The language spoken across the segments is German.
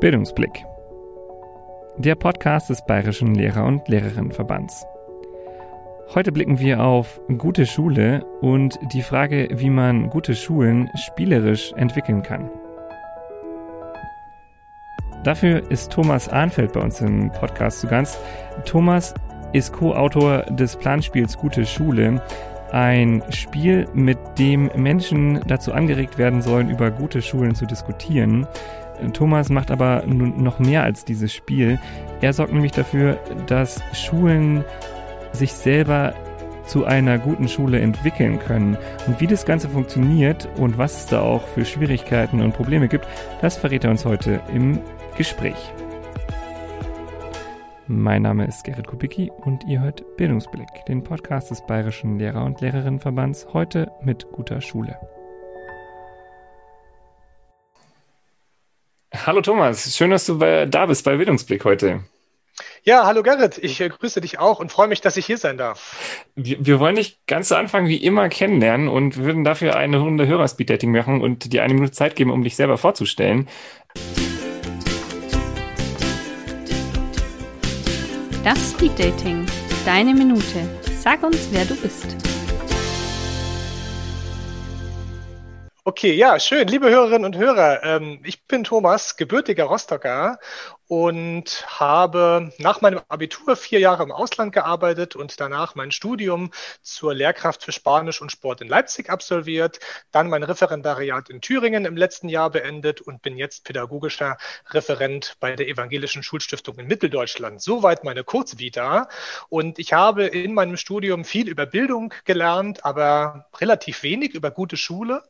Bildungsblick. Der Podcast des Bayerischen Lehrer- und Lehrerinnenverbands. Heute blicken wir auf gute Schule und die Frage, wie man gute Schulen spielerisch entwickeln kann. Dafür ist Thomas Ahnfeld bei uns im Podcast zu Gast. Thomas ist Co-Autor des Planspiels Gute Schule, ein Spiel, mit dem Menschen dazu angeregt werden sollen, über gute Schulen zu diskutieren. Thomas macht aber noch mehr als dieses Spiel. Er sorgt nämlich dafür, dass Schulen sich selber zu einer guten Schule entwickeln können. Und wie das Ganze funktioniert und was es da auch für Schwierigkeiten und Probleme gibt, das verrät er uns heute im Gespräch. Mein Name ist Gerrit Kubicki und ihr hört Bildungsblick, den Podcast des Bayerischen Lehrer- und Lehrerinnenverbands, heute mit guter Schule. Hallo Thomas, schön, dass du bei, da bist bei Bildungsblick heute. Ja, hallo Gerrit, ich äh, grüße dich auch und freue mich, dass ich hier sein darf. Wir, wir, wollen dich ganz zu Anfang wie immer kennenlernen und würden dafür eine Runde Hörerspeed-Dating machen und dir eine Minute Zeit geben, um dich selber vorzustellen. Das Speed-Dating, deine Minute. Sag uns, wer du bist. Okay, ja, schön. Liebe Hörerinnen und Hörer, ähm, ich bin Thomas, gebürtiger Rostocker und habe nach meinem Abitur vier Jahre im Ausland gearbeitet und danach mein Studium zur Lehrkraft für Spanisch und Sport in Leipzig absolviert, dann mein Referendariat in Thüringen im letzten Jahr beendet und bin jetzt pädagogischer Referent bei der Evangelischen Schulstiftung in Mitteldeutschland. Soweit meine Kurzvita. Und ich habe in meinem Studium viel über Bildung gelernt, aber relativ wenig über gute Schule.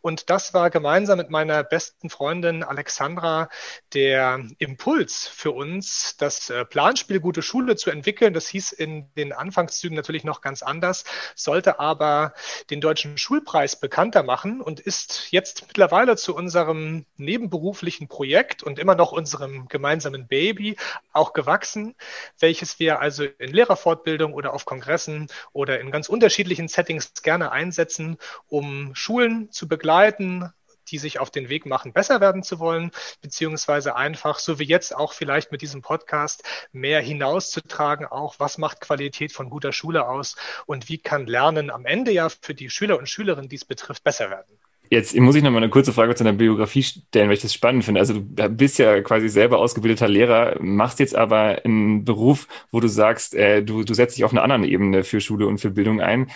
Und das war gemeinsam mit meiner besten Freundin Alexandra der Impuls, Impuls für uns, das äh, Planspiel Gute Schule zu entwickeln. Das hieß in den Anfangszügen natürlich noch ganz anders, sollte aber den deutschen Schulpreis bekannter machen und ist jetzt mittlerweile zu unserem nebenberuflichen Projekt und immer noch unserem gemeinsamen Baby auch gewachsen, welches wir also in Lehrerfortbildung oder auf Kongressen oder in ganz unterschiedlichen Settings gerne einsetzen, um Schulen zu begleiten, die sich auf den Weg machen, besser werden zu wollen, beziehungsweise einfach, so wie jetzt auch vielleicht mit diesem Podcast, mehr hinauszutragen, auch was macht Qualität von guter Schule aus und wie kann Lernen am Ende ja für die Schüler und Schülerinnen, die es betrifft, besser werden. Jetzt muss ich noch mal eine kurze Frage zu deiner Biografie stellen, weil ich das spannend finde. Also du bist ja quasi selber ausgebildeter Lehrer, machst jetzt aber einen Beruf, wo du sagst, äh, du, du setzt dich auf einer anderen Ebene für Schule und für Bildung ein.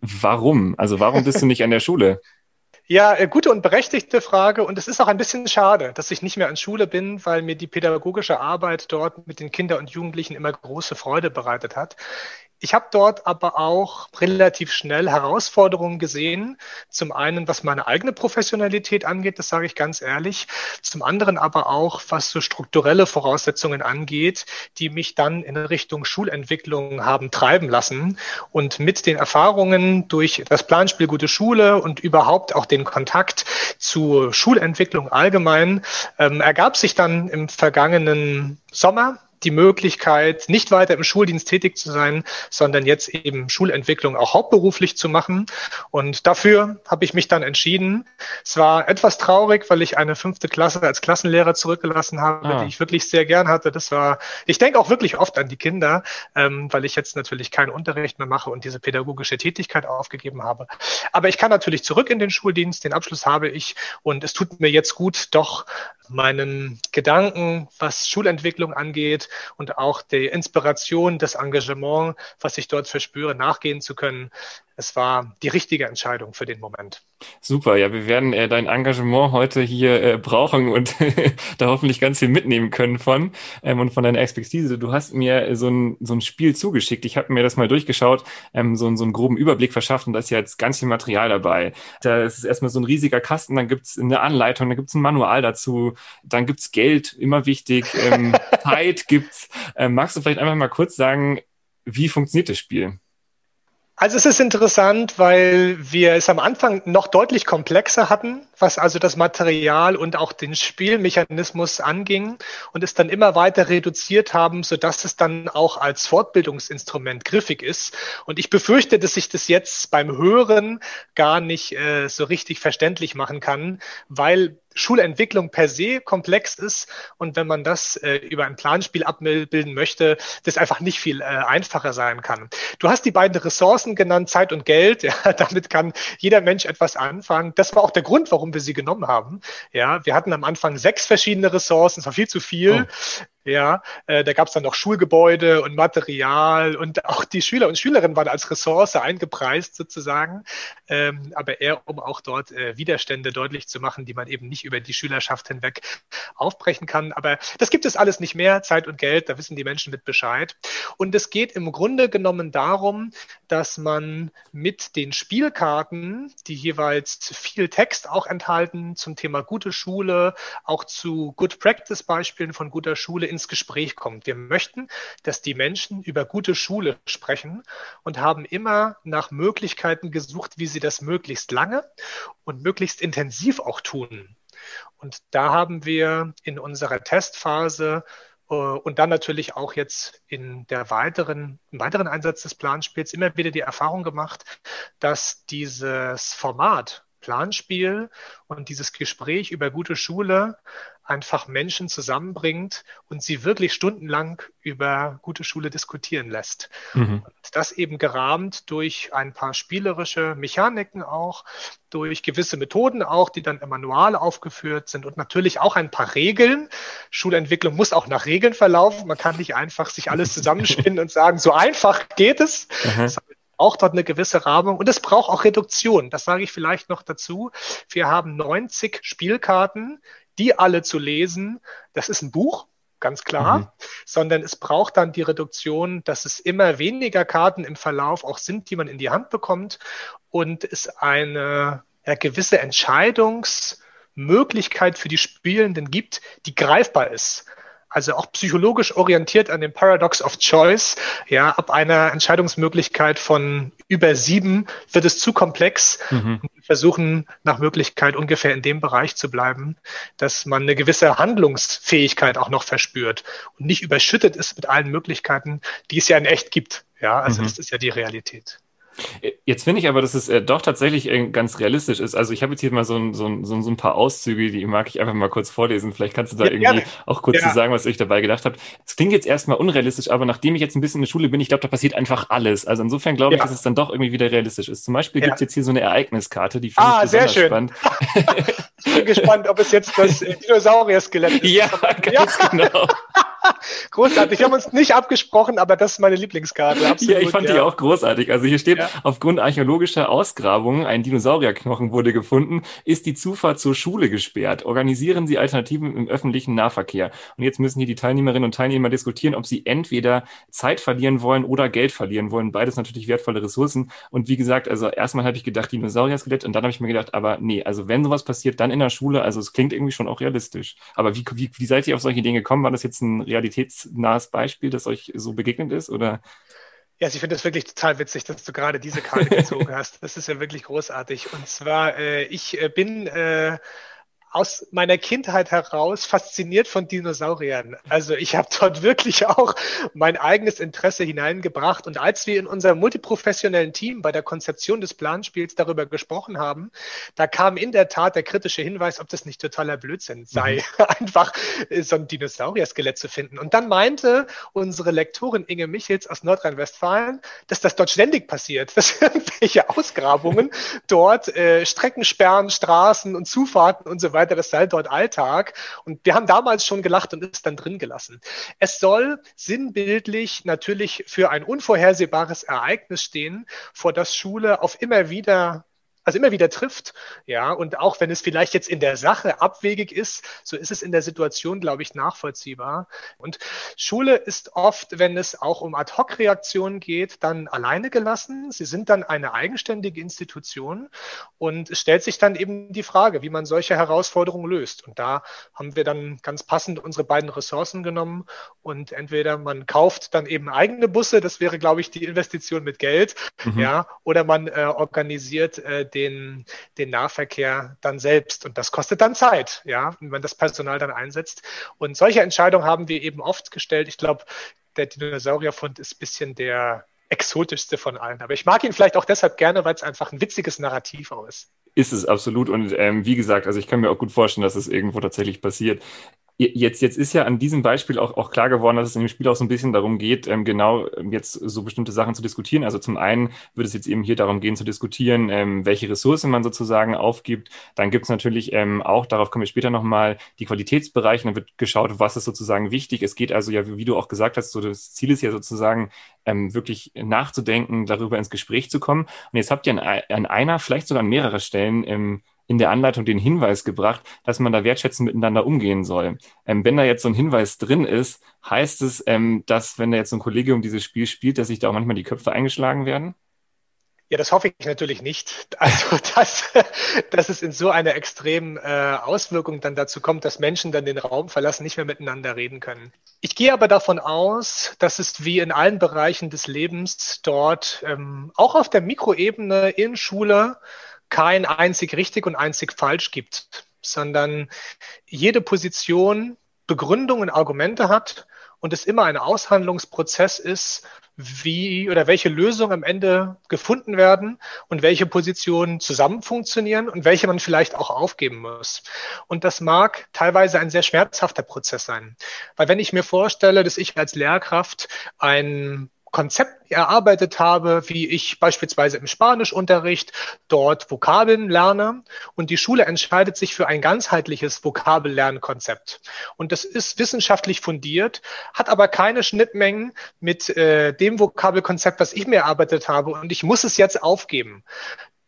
Warum? Also warum bist du nicht an der Schule? Ja, äh, gute und berechtigte Frage. Und es ist auch ein bisschen schade, dass ich nicht mehr an Schule bin, weil mir die pädagogische Arbeit dort mit den Kindern und Jugendlichen immer große Freude bereitet hat. Ich habe dort aber auch relativ schnell Herausforderungen gesehen. Zum einen, was meine eigene Professionalität angeht, das sage ich ganz ehrlich. Zum anderen aber auch, was so strukturelle Voraussetzungen angeht, die mich dann in Richtung Schulentwicklung haben treiben lassen. Und mit den Erfahrungen durch das Planspiel Gute Schule und überhaupt auch den Kontakt zu Schulentwicklung allgemein ähm, ergab sich dann im vergangenen Sommer die Möglichkeit, nicht weiter im Schuldienst tätig zu sein, sondern jetzt eben Schulentwicklung auch hauptberuflich zu machen. Und dafür habe ich mich dann entschieden. Es war etwas traurig, weil ich eine fünfte Klasse als Klassenlehrer zurückgelassen habe, ah. die ich wirklich sehr gern hatte. Das war, ich denke auch wirklich oft an die Kinder, ähm, weil ich jetzt natürlich keinen Unterricht mehr mache und diese pädagogische Tätigkeit aufgegeben habe. Aber ich kann natürlich zurück in den Schuldienst, den Abschluss habe ich und es tut mir jetzt gut, doch meinen Gedanken, was Schulentwicklung angeht und auch die Inspiration, das Engagement, was ich dort verspüre, nachgehen zu können es war die richtige Entscheidung für den Moment. Super, ja, wir werden äh, dein Engagement heute hier äh, brauchen und da hoffentlich ganz viel mitnehmen können von ähm, und von deiner Expertise. Du hast mir so ein, so ein Spiel zugeschickt. Ich habe mir das mal durchgeschaut, ähm, so, so einen groben Überblick verschafft und da ist ja jetzt ganz viel Material dabei. Da ist erstmal so ein riesiger Kasten, dann gibt's eine Anleitung, dann gibt's ein Manual dazu, dann gibt's Geld, immer wichtig, ähm, Zeit gibt's. Ähm, magst du vielleicht einfach mal kurz sagen, wie funktioniert das Spiel? Also es ist interessant, weil wir es am Anfang noch deutlich komplexer hatten, was also das Material und auch den Spielmechanismus anging und es dann immer weiter reduziert haben, so dass es dann auch als Fortbildungsinstrument griffig ist. Und ich befürchte, dass ich das jetzt beim Hören gar nicht äh, so richtig verständlich machen kann, weil Schulentwicklung per se komplex ist und wenn man das äh, über ein Planspiel abbilden möchte, das einfach nicht viel äh, einfacher sein kann. Du hast die beiden Ressourcen genannt, Zeit und Geld. Ja, damit kann jeder Mensch etwas anfangen. Das war auch der Grund, warum wir sie genommen haben. Ja, wir hatten am Anfang sechs verschiedene Ressourcen, es war viel zu viel. Oh. Ja, äh, da gab es dann noch Schulgebäude und Material und auch die Schüler und Schülerinnen waren als Ressource eingepreist sozusagen, ähm, aber eher um auch dort äh, Widerstände deutlich zu machen, die man eben nicht über die Schülerschaft hinweg aufbrechen kann. Aber das gibt es alles nicht mehr, Zeit und Geld, da wissen die Menschen mit Bescheid. Und es geht im Grunde genommen darum, dass man mit den Spielkarten, die jeweils viel Text auch enthalten zum Thema gute Schule, auch zu Good Practice Beispielen von guter Schule ins Gespräch kommt. Wir möchten, dass die Menschen über gute Schule sprechen und haben immer nach Möglichkeiten gesucht, wie sie das möglichst lange und möglichst intensiv auch tun. Und da haben wir in unserer Testphase äh, und dann natürlich auch jetzt in der weiteren, im weiteren Einsatz des Planspiels immer wieder die Erfahrung gemacht, dass dieses Format Planspiel und dieses Gespräch über gute Schule einfach Menschen zusammenbringt und sie wirklich stundenlang über gute Schule diskutieren lässt. Mhm. das eben gerahmt durch ein paar spielerische Mechaniken auch, durch gewisse Methoden auch, die dann im Manual aufgeführt sind und natürlich auch ein paar Regeln. Schulentwicklung muss auch nach Regeln verlaufen. Man kann nicht einfach sich alles zusammenspinnen und sagen, so einfach geht es. Mhm auch dort eine gewisse Rahmung und es braucht auch Reduktion. Das sage ich vielleicht noch dazu. Wir haben 90 Spielkarten, die alle zu lesen, das ist ein Buch, ganz klar, mhm. sondern es braucht dann die Reduktion, dass es immer weniger Karten im Verlauf auch sind, die man in die Hand bekommt und es eine ja, gewisse Entscheidungsmöglichkeit für die Spielenden gibt, die greifbar ist also auch psychologisch orientiert an dem Paradox of Choice. Ja, ab einer Entscheidungsmöglichkeit von über sieben wird es zu komplex. Mhm. Wir versuchen nach Möglichkeit ungefähr in dem Bereich zu bleiben, dass man eine gewisse Handlungsfähigkeit auch noch verspürt und nicht überschüttet ist mit allen Möglichkeiten, die es ja in echt gibt. Ja, also mhm. das ist ja die Realität. Jetzt finde ich aber, dass es äh, doch tatsächlich äh, ganz realistisch ist. Also ich habe jetzt hier mal so ein, so, ein, so, ein paar Auszüge, die mag ich einfach mal kurz vorlesen. Vielleicht kannst du da ja, irgendwie gerne. auch kurz ja. zu sagen, was ihr euch dabei gedacht habt. Es klingt jetzt erstmal unrealistisch, aber nachdem ich jetzt ein bisschen in der Schule bin, ich glaube, da passiert einfach alles. Also insofern glaube ich, dass es dann doch irgendwie wieder realistisch ist. Zum Beispiel gibt es jetzt hier so eine Ereigniskarte, die finde ah, ich besonders sehr schön. spannend. ich bin gespannt, ob es jetzt das äh, Dinosaurier-Skelett ist. Ja, ganz genau. großartig. Wir haben uns nicht abgesprochen, aber das ist meine Lieblingskarte. Absolut, ja, ich fand ja. die auch großartig. Also hier steht, ja. aufgrund archäologischer Ausgrabungen, ein Dinosaurierknochen wurde gefunden, ist die Zufahrt zur Schule gesperrt. Organisieren Sie Alternativen im öffentlichen Nahverkehr. Und jetzt müssen hier die Teilnehmerinnen und Teilnehmer diskutieren, ob sie entweder Zeit verlieren wollen oder Geld verlieren wollen. Beides natürlich wertvolle Ressourcen. Und wie gesagt, also erstmal habe ich gedacht, Dinosaurier-Skelett und dann habe ich mir gedacht, aber nee, also wenn sowas passiert, dann in der Schule, also es klingt irgendwie schon auch realistisch. Aber wie, wie, wie seid ihr auf solche Dinge gekommen? War das jetzt ein realitätsnahes Beispiel, das euch so begegnet ist? Oder? Ja, also ich finde es wirklich total witzig, dass du gerade diese Karte gezogen hast. Das ist ja wirklich großartig. Und zwar, äh, ich äh, bin äh, aus meiner Kindheit heraus fasziniert von Dinosauriern. Also ich habe dort wirklich auch mein eigenes Interesse hineingebracht. Und als wir in unserem multiprofessionellen Team bei der Konzeption des Planspiels darüber gesprochen haben, da kam in der Tat der kritische Hinweis, ob das nicht totaler Blödsinn sei, mhm. einfach so ein Dinosaurier-Skelett zu finden. Und dann meinte unsere Lektorin Inge Michels aus Nordrhein-Westfalen, dass das dort ständig passiert, dass irgendwelche Ausgrabungen dort äh, Strecken sperren, Straßen und Zufahrten und so weiter weiter, das sei dort Alltag. Und wir haben damals schon gelacht und ist dann drin gelassen. Es soll sinnbildlich natürlich für ein unvorhersehbares Ereignis stehen, vor das Schule auf immer wieder also immer wieder trifft. Ja, und auch wenn es vielleicht jetzt in der Sache abwegig ist, so ist es in der Situation, glaube ich, nachvollziehbar. Und Schule ist oft, wenn es auch um Ad-Hoc-Reaktionen geht, dann alleine gelassen. Sie sind dann eine eigenständige Institution und es stellt sich dann eben die Frage, wie man solche Herausforderungen löst. Und da haben wir dann ganz passend unsere beiden Ressourcen genommen und entweder man kauft dann eben eigene Busse, das wäre, glaube ich, die Investition mit Geld, mhm. ja, oder man äh, organisiert äh, den, den Nahverkehr dann selbst. Und das kostet dann Zeit, ja, wenn man das Personal dann einsetzt. Und solche Entscheidungen haben wir eben oft gestellt. Ich glaube, der Dinosaurierfund ist ein bisschen der exotischste von allen. Aber ich mag ihn vielleicht auch deshalb gerne, weil es einfach ein witziges Narrativ auch ist. Ist es absolut. Und ähm, wie gesagt, also ich kann mir auch gut vorstellen, dass es irgendwo tatsächlich passiert. Jetzt, jetzt ist ja an diesem Beispiel auch, auch klar geworden, dass es in dem Spiel auch so ein bisschen darum geht, ähm, genau ähm, jetzt so bestimmte Sachen zu diskutieren. Also zum einen würde es jetzt eben hier darum gehen zu diskutieren, ähm, welche Ressourcen man sozusagen aufgibt. Dann gibt es natürlich ähm, auch, darauf kommen wir später nochmal, die Qualitätsbereiche. Dann wird geschaut, was ist sozusagen wichtig. Es geht also ja, wie du auch gesagt hast, so das Ziel ist ja sozusagen ähm, wirklich nachzudenken, darüber ins Gespräch zu kommen. Und jetzt habt ihr an, an einer, vielleicht sogar an mehreren Stellen ähm, in der Anleitung den Hinweis gebracht, dass man da wertschätzend miteinander umgehen soll. Ähm, wenn da jetzt so ein Hinweis drin ist, heißt es, ähm, dass wenn da jetzt so ein Kollegium dieses Spiel spielt, dass sich da auch manchmal die Köpfe eingeschlagen werden? Ja, das hoffe ich natürlich nicht. Also, dass, dass es in so einer extremen äh, Auswirkung dann dazu kommt, dass Menschen dann den Raum verlassen, nicht mehr miteinander reden können. Ich gehe aber davon aus, dass es wie in allen Bereichen des Lebens dort, ähm, auch auf der Mikroebene in Schule, kein einzig richtig und einzig falsch gibt, sondern jede Position Begründungen, Argumente hat und es immer ein Aushandlungsprozess ist, wie oder welche Lösungen am Ende gefunden werden und welche Positionen zusammen funktionieren und welche man vielleicht auch aufgeben muss. Und das mag teilweise ein sehr schmerzhafter Prozess sein. Weil wenn ich mir vorstelle, dass ich als Lehrkraft ein Konzept erarbeitet habe, wie ich beispielsweise im Spanischunterricht dort Vokabeln lerne und die Schule entscheidet sich für ein ganzheitliches Vokabellernkonzept. Und das ist wissenschaftlich fundiert, hat aber keine Schnittmengen mit äh, dem Vokabelkonzept, was ich mir erarbeitet habe und ich muss es jetzt aufgeben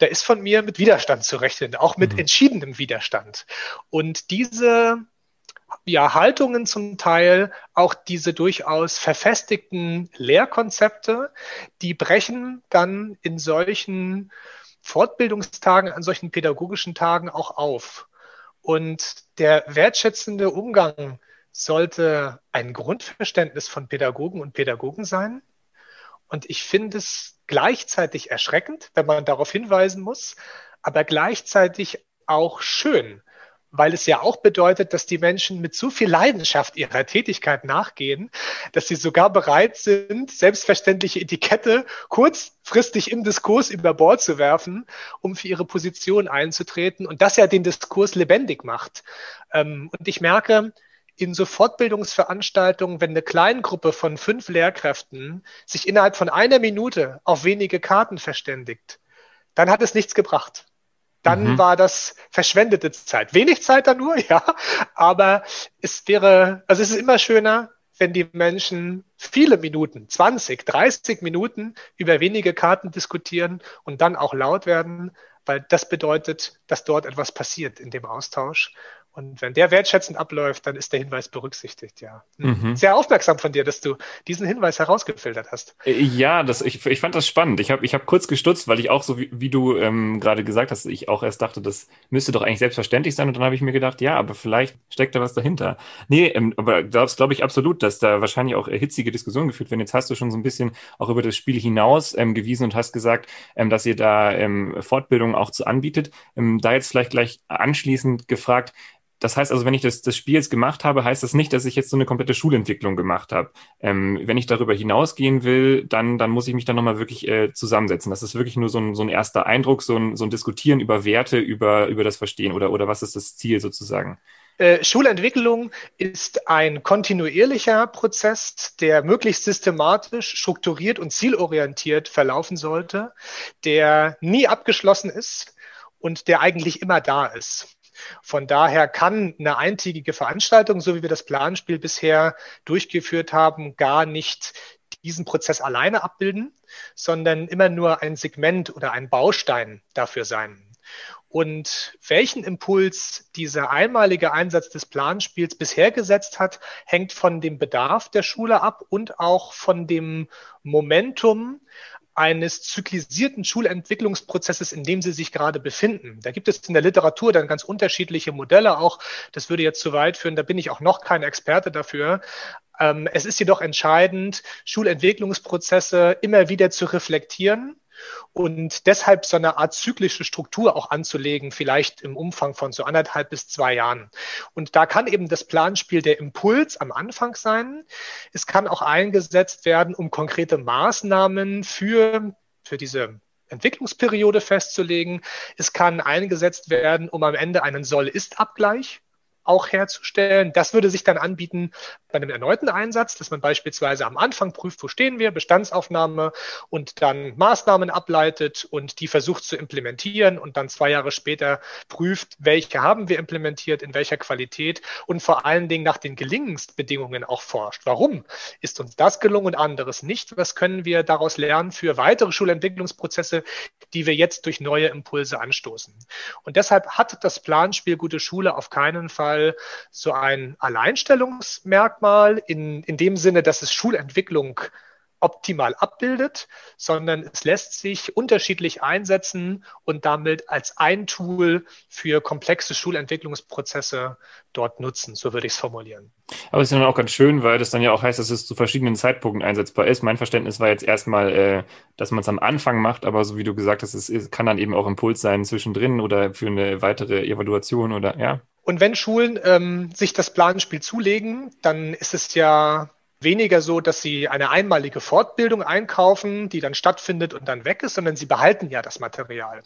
da ist von mir mit Widerstand zu rechnen, auch mit mhm. entschiedenem Widerstand. Und diese ja, Haltungen zum Teil, auch diese durchaus verfestigten Lehrkonzepte, die brechen dann in solchen Fortbildungstagen, an solchen pädagogischen Tagen auch auf. Und der wertschätzende Umgang sollte ein Grundverständnis von Pädagogen und Pädagogen sein. Und ich finde es gleichzeitig erschreckend, wenn man darauf hinweisen muss, aber gleichzeitig auch schön, weil es ja auch bedeutet, dass die Menschen mit so viel Leidenschaft ihrer Tätigkeit nachgehen, dass sie sogar bereit sind, selbstverständliche Etikette kurzfristig im Diskurs über Bord zu werfen, um für ihre Position einzutreten und das ja den Diskurs lebendig macht. Ähm, und ich merke, in so Fortbildungsveranstaltungen, wenn eine Kleingruppe von fünf Lehrkräften sich innerhalb von einer Minute auf wenige Karten verständigt, dann hat es nichts gebracht dann mhm. war das verschwendete Zeit. Wenig Zeit dann nur, ja, aber es wäre, also es ist immer schöner, wenn die Menschen viele Minuten, 20, 30 Minuten über wenige Karten diskutieren und dann auch laut werden, weil das bedeutet, dass dort etwas passiert in dem Austausch. Und wenn der wertschätzend abläuft, dann ist der Hinweis berücksichtigt, ja. Hm. Mhm. Sehr aufmerksam von dir, dass du diesen Hinweis herausgefiltert hast. Äh, ja, das, ich, ich fand das spannend. Ich habe ich hab kurz gestutzt, weil ich auch so, wie, wie du ähm, gerade gesagt hast, ich auch erst dachte, das müsste doch eigentlich selbstverständlich sein. Und dann habe ich mir gedacht, ja, aber vielleicht steckt da was dahinter. Nee, ähm, aber das glaube ich absolut, dass da wahrscheinlich auch hitzige Diskussionen geführt werden. Jetzt hast du schon so ein bisschen auch über das Spiel hinaus ähm, gewiesen und hast gesagt, ähm, dass ihr da ähm, Fortbildungen auch zu anbietet. Ähm, da jetzt vielleicht gleich anschließend gefragt, das heißt also, wenn ich das, das Spiel jetzt gemacht habe, heißt das nicht, dass ich jetzt so eine komplette Schulentwicklung gemacht habe. Ähm, wenn ich darüber hinausgehen will, dann, dann muss ich mich dann nochmal wirklich äh, zusammensetzen. Das ist wirklich nur so ein, so ein erster Eindruck, so ein, so ein Diskutieren über Werte, über, über das Verstehen oder, oder was ist das Ziel sozusagen? Äh, Schulentwicklung ist ein kontinuierlicher Prozess, der möglichst systematisch, strukturiert und zielorientiert verlaufen sollte, der nie abgeschlossen ist und der eigentlich immer da ist. Von daher kann eine eintägige Veranstaltung, so wie wir das Planspiel bisher durchgeführt haben, gar nicht diesen Prozess alleine abbilden, sondern immer nur ein Segment oder ein Baustein dafür sein. Und welchen Impuls dieser einmalige Einsatz des Planspiels bisher gesetzt hat, hängt von dem Bedarf der Schule ab und auch von dem Momentum, eines zyklisierten Schulentwicklungsprozesses, in dem sie sich gerade befinden. Da gibt es in der Literatur dann ganz unterschiedliche Modelle auch. Das würde jetzt zu weit führen, da bin ich auch noch kein Experte dafür. Ähm, es ist jedoch entscheidend, Schulentwicklungsprozesse immer wieder zu reflektieren und deshalb so eine Art zyklische Struktur auch anzulegen, vielleicht im Umfang von so anderthalb bis zwei Jahren. Und da kann eben das Planspiel der Impuls am Anfang sein. Es kann auch eingesetzt werden, um konkrete Maßnahmen für, für diese Entwicklungsperiode festzulegen. Es kann eingesetzt werden, um am Ende einen Soll-Ist-Abgleich auch herzustellen. Das würde sich dann anbieten bei einem erneuten Einsatz, dass man beispielsweise am Anfang prüft, wo stehen wir, Bestandsaufnahme und dann Maßnahmen ableitet und die versucht zu implementieren und dann zwei Jahre später prüft, welche haben wir implementiert, in welcher Qualität und vor allen Dingen nach den Gelingensbedingungen auch forscht. Warum ist uns das gelungen und anderes nicht? Was können wir daraus lernen für weitere Schulentwicklungsprozesse, die wir jetzt durch neue Impulse anstoßen? Und deshalb hat das Planspiel Gute Schule auf keinen Fall so ein Alleinstellungsmerkmal, Merkmal in, in dem Sinne, dass es Schulentwicklung optimal abbildet, sondern es lässt sich unterschiedlich einsetzen und damit als ein Tool für komplexe Schulentwicklungsprozesse dort nutzen. So würde ich es formulieren. Aber es ist dann auch ganz schön, weil das dann ja auch heißt, dass es zu verschiedenen Zeitpunkten einsetzbar ist. Mein Verständnis war jetzt erstmal, äh, dass man es am Anfang macht, aber so wie du gesagt hast, es kann dann eben auch Impuls sein zwischendrin oder für eine weitere Evaluation oder ja. Und wenn Schulen ähm, sich das Planspiel zulegen, dann ist es ja weniger so, dass sie eine einmalige Fortbildung einkaufen, die dann stattfindet und dann weg ist, sondern sie behalten ja das Material.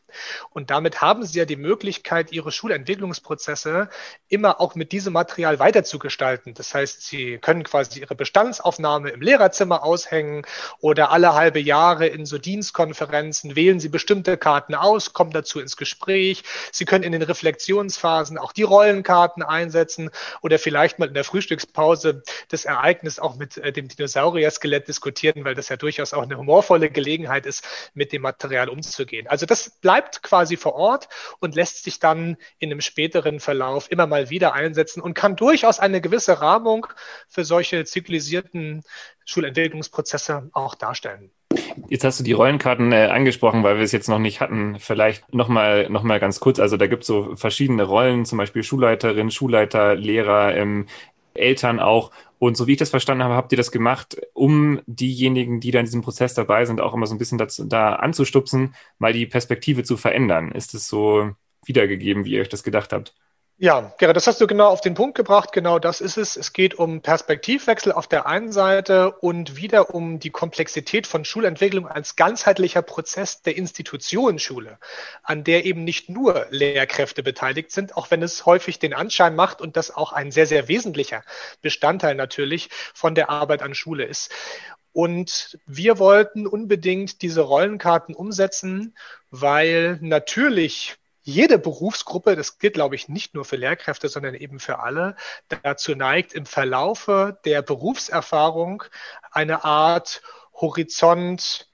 Und damit haben sie ja die Möglichkeit, ihre Schulentwicklungsprozesse immer auch mit diesem Material weiterzugestalten. Das heißt, sie können quasi ihre Bestandsaufnahme im Lehrerzimmer aushängen oder alle halbe Jahre in so Dienstkonferenzen wählen sie bestimmte Karten aus, kommen dazu ins Gespräch. Sie können in den Reflexionsphasen auch die Rollenkarten einsetzen oder vielleicht mal in der Frühstückspause das Ereignis auch mit mit äh, dem Dinosaurier-Skelett diskutieren, weil das ja durchaus auch eine humorvolle Gelegenheit ist, mit dem Material umzugehen. Also das bleibt quasi vor Ort und lässt sich dann in einem späteren Verlauf immer mal wieder einsetzen und kann durchaus eine gewisse Rahmung für solche zyklisierten Schulentwicklungsprozesse auch darstellen. Jetzt hast du die Rollenkarten äh, angesprochen, weil wir es jetzt noch nicht hatten. Vielleicht nochmal noch mal ganz kurz. Also da gibt es so verschiedene Rollen, zum Beispiel Schulleiterin, Schulleiter, Lehrer, ähm, Eltern auch. Und so wie ich das verstanden habe, habt ihr das gemacht, um diejenigen, die da in diesem Prozess dabei sind, auch immer so ein bisschen dazu, da anzustupsen, mal die Perspektive zu verändern. Ist es so wiedergegeben, wie ihr euch das gedacht habt? Ja, Gerrit, das hast du genau auf den Punkt gebracht. Genau das ist es. Es geht um Perspektivwechsel auf der einen Seite und wieder um die Komplexität von Schulentwicklung als ganzheitlicher Prozess der Institutionenschule, an der eben nicht nur Lehrkräfte beteiligt sind, auch wenn es häufig den Anschein macht und das auch ein sehr, sehr wesentlicher Bestandteil natürlich von der Arbeit an Schule ist. Und wir wollten unbedingt diese Rollenkarten umsetzen, weil natürlich jede Berufsgruppe, das gilt, glaube ich, nicht nur für Lehrkräfte, sondern eben für alle, dazu neigt, im Verlaufe der Berufserfahrung eine Art Horizont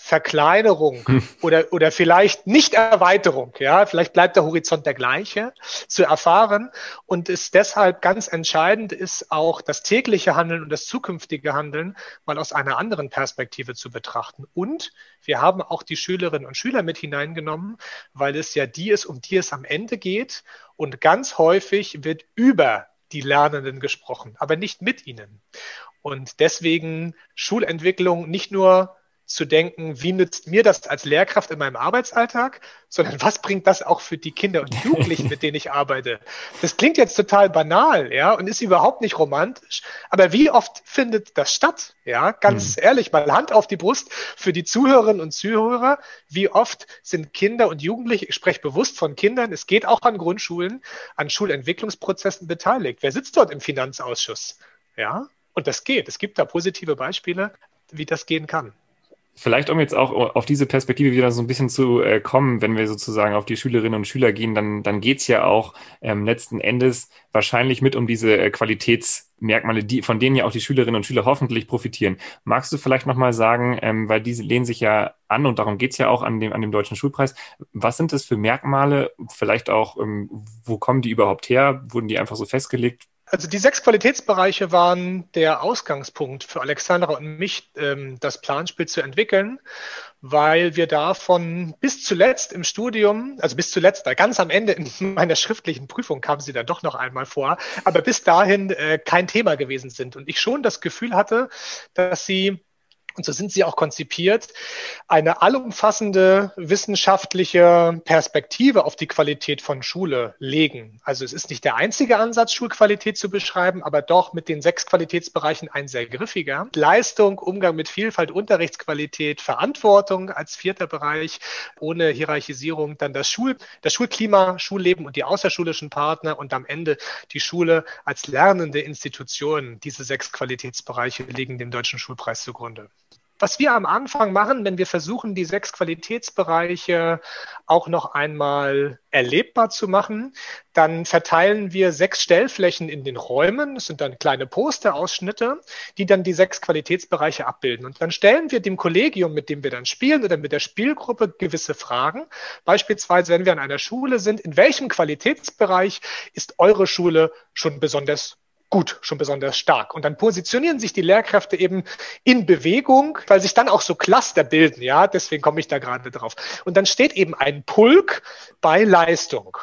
Verkleinerung hm. oder, oder vielleicht nicht Erweiterung, ja, vielleicht bleibt der Horizont der gleiche, zu erfahren und es deshalb ganz entscheidend ist, auch das tägliche Handeln und das zukünftige Handeln mal aus einer anderen Perspektive zu betrachten. Und wir haben auch die Schülerinnen und Schüler mit hineingenommen, weil es ja die ist, um die es am Ende geht und ganz häufig wird über die Lernenden gesprochen, aber nicht mit ihnen. Und deswegen Schulentwicklung nicht nur zu denken, wie nützt mir das als Lehrkraft in meinem Arbeitsalltag, sondern was bringt das auch für die Kinder und Jugendlichen, mit denen ich arbeite. Das klingt jetzt total banal, ja, und ist überhaupt nicht romantisch, aber wie oft findet das statt? Ja, ganz mhm. ehrlich, mal Hand auf die Brust für die Zuhörerinnen und Zuhörer, wie oft sind Kinder und Jugendliche, ich spreche bewusst von Kindern, es geht auch an Grundschulen, an Schulentwicklungsprozessen beteiligt. Wer sitzt dort im Finanzausschuss? Ja, und das geht. Es gibt da positive Beispiele, wie das gehen kann. Vielleicht, um jetzt auch auf diese Perspektive wieder so ein bisschen zu äh, kommen, wenn wir sozusagen auf die Schülerinnen und Schüler gehen, dann, dann geht's ja auch ähm, letzten Endes wahrscheinlich mit um diese äh, Qualitätsmerkmale, die, von denen ja auch die Schülerinnen und Schüler hoffentlich profitieren. Magst du vielleicht nochmal sagen, ähm, weil diese lehnen sich ja an und darum geht's ja auch an dem, an dem Deutschen Schulpreis, was sind das für Merkmale, vielleicht auch, ähm, wo kommen die überhaupt her? Wurden die einfach so festgelegt? Also die sechs Qualitätsbereiche waren der Ausgangspunkt für Alexandra und mich, ähm, das Planspiel zu entwickeln, weil wir davon bis zuletzt im Studium, also bis zuletzt, ganz am Ende in meiner schriftlichen Prüfung kam sie dann doch noch einmal vor, aber bis dahin äh, kein Thema gewesen sind. Und ich schon das Gefühl hatte, dass sie und so sind sie auch konzipiert, eine allumfassende wissenschaftliche Perspektive auf die Qualität von Schule legen. Also es ist nicht der einzige Ansatz, Schulqualität zu beschreiben, aber doch mit den sechs Qualitätsbereichen ein sehr griffiger. Leistung, Umgang mit Vielfalt, Unterrichtsqualität, Verantwortung als vierter Bereich, ohne Hierarchisierung, dann das Schul, das Schulklima, Schulleben und die außerschulischen Partner und am Ende die Schule als lernende Institution. Diese sechs Qualitätsbereiche legen dem Deutschen Schulpreis zugrunde. Was wir am Anfang machen, wenn wir versuchen, die sechs Qualitätsbereiche auch noch einmal erlebbar zu machen, dann verteilen wir sechs Stellflächen in den Räumen. Das sind dann kleine Posterausschnitte, die dann die sechs Qualitätsbereiche abbilden. Und dann stellen wir dem Kollegium, mit dem wir dann spielen oder mit der Spielgruppe gewisse Fragen. Beispielsweise, wenn wir an einer Schule sind, in welchem Qualitätsbereich ist eure Schule schon besonders gut, schon besonders stark. Und dann positionieren sich die Lehrkräfte eben in Bewegung, weil sich dann auch so Cluster bilden, ja, deswegen komme ich da gerade drauf. Und dann steht eben ein Pulk bei Leistung.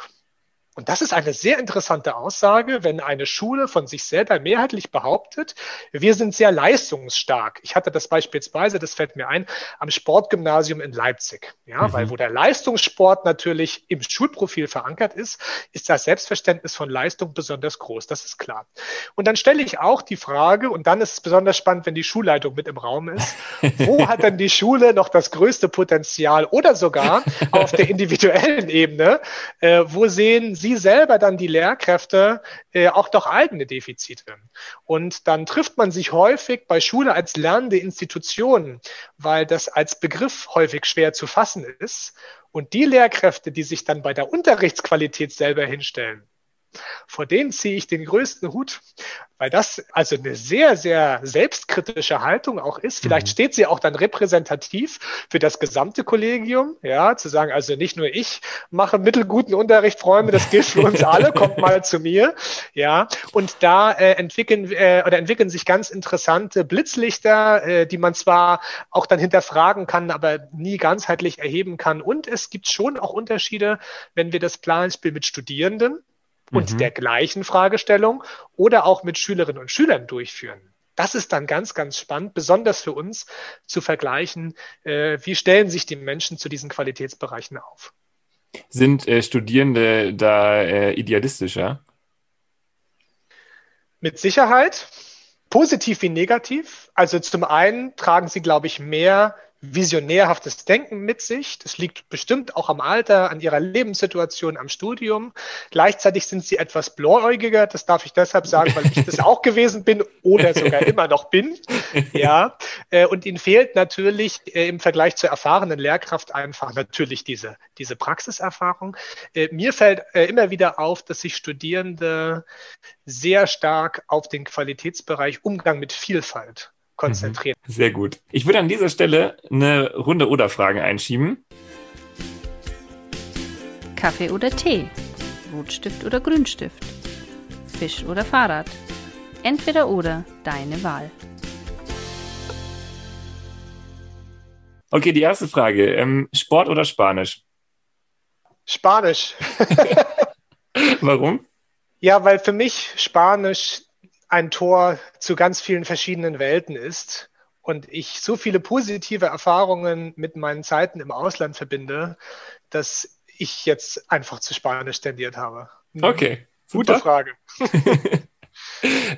Und das ist eine sehr interessante Aussage, wenn eine Schule von sich selber mehrheitlich behauptet, wir sind sehr leistungsstark. Ich hatte das beispielsweise, das fällt mir ein, am Sportgymnasium in Leipzig. Ja, mhm. weil wo der Leistungssport natürlich im Schulprofil verankert ist, ist das Selbstverständnis von Leistung besonders groß. Das ist klar. Und dann stelle ich auch die Frage, und dann ist es besonders spannend, wenn die Schulleitung mit im Raum ist, wo hat denn die Schule noch das größte Potenzial oder sogar auf der individuellen Ebene, äh, wo sehen Sie sie selber dann die Lehrkräfte äh, auch doch eigene Defizite. Und dann trifft man sich häufig bei Schule als lernende Institution, weil das als Begriff häufig schwer zu fassen ist. Und die Lehrkräfte, die sich dann bei der Unterrichtsqualität selber hinstellen, vor denen ziehe ich den größten Hut, weil das also eine sehr, sehr selbstkritische Haltung auch ist. Vielleicht mhm. steht sie auch dann repräsentativ für das gesamte Kollegium, ja, zu sagen, also nicht nur ich mache mittelguten Unterricht, Freunde, das gilt für uns alle, kommt mal zu mir, ja. Und da äh, entwickeln äh, oder entwickeln sich ganz interessante Blitzlichter, äh, die man zwar auch dann hinterfragen kann, aber nie ganzheitlich erheben kann. Und es gibt schon auch Unterschiede, wenn wir das Planspiel mit Studierenden und mhm. der gleichen Fragestellung oder auch mit Schülerinnen und Schülern durchführen. Das ist dann ganz, ganz spannend, besonders für uns zu vergleichen, äh, wie stellen sich die Menschen zu diesen Qualitätsbereichen auf. Sind äh, Studierende da äh, idealistischer? Mit Sicherheit, positiv wie negativ. Also zum einen tragen sie, glaube ich, mehr visionärhaftes Denken mit sich. Das liegt bestimmt auch am Alter, an ihrer Lebenssituation, am Studium. Gleichzeitig sind sie etwas blauäugiger. Das darf ich deshalb sagen, weil ich das auch gewesen bin oder sogar immer noch bin. Ja. Äh, und ihnen fehlt natürlich äh, im Vergleich zur erfahrenen Lehrkraft einfach natürlich diese, diese Praxiserfahrung. Äh, mir fällt immer wieder auf, dass sich Studierende sehr stark auf den Qualitätsbereich Umgang mit Vielfalt konzentrieren. Mhm. Sehr gut. Ich würde an dieser Stelle eine Runde oder Fragen einschieben. Kaffee oder Tee? Rotstift oder Grünstift? Fisch oder Fahrrad? Entweder oder, deine Wahl. Okay, die erste Frage. Ähm, Sport oder Spanisch? Spanisch. Warum? Ja, weil für mich Spanisch ein Tor zu ganz vielen verschiedenen Welten ist und ich so viele positive Erfahrungen mit meinen Zeiten im Ausland verbinde, dass ich jetzt einfach zu Spanisch tendiert habe. Okay. Super. Gute Frage.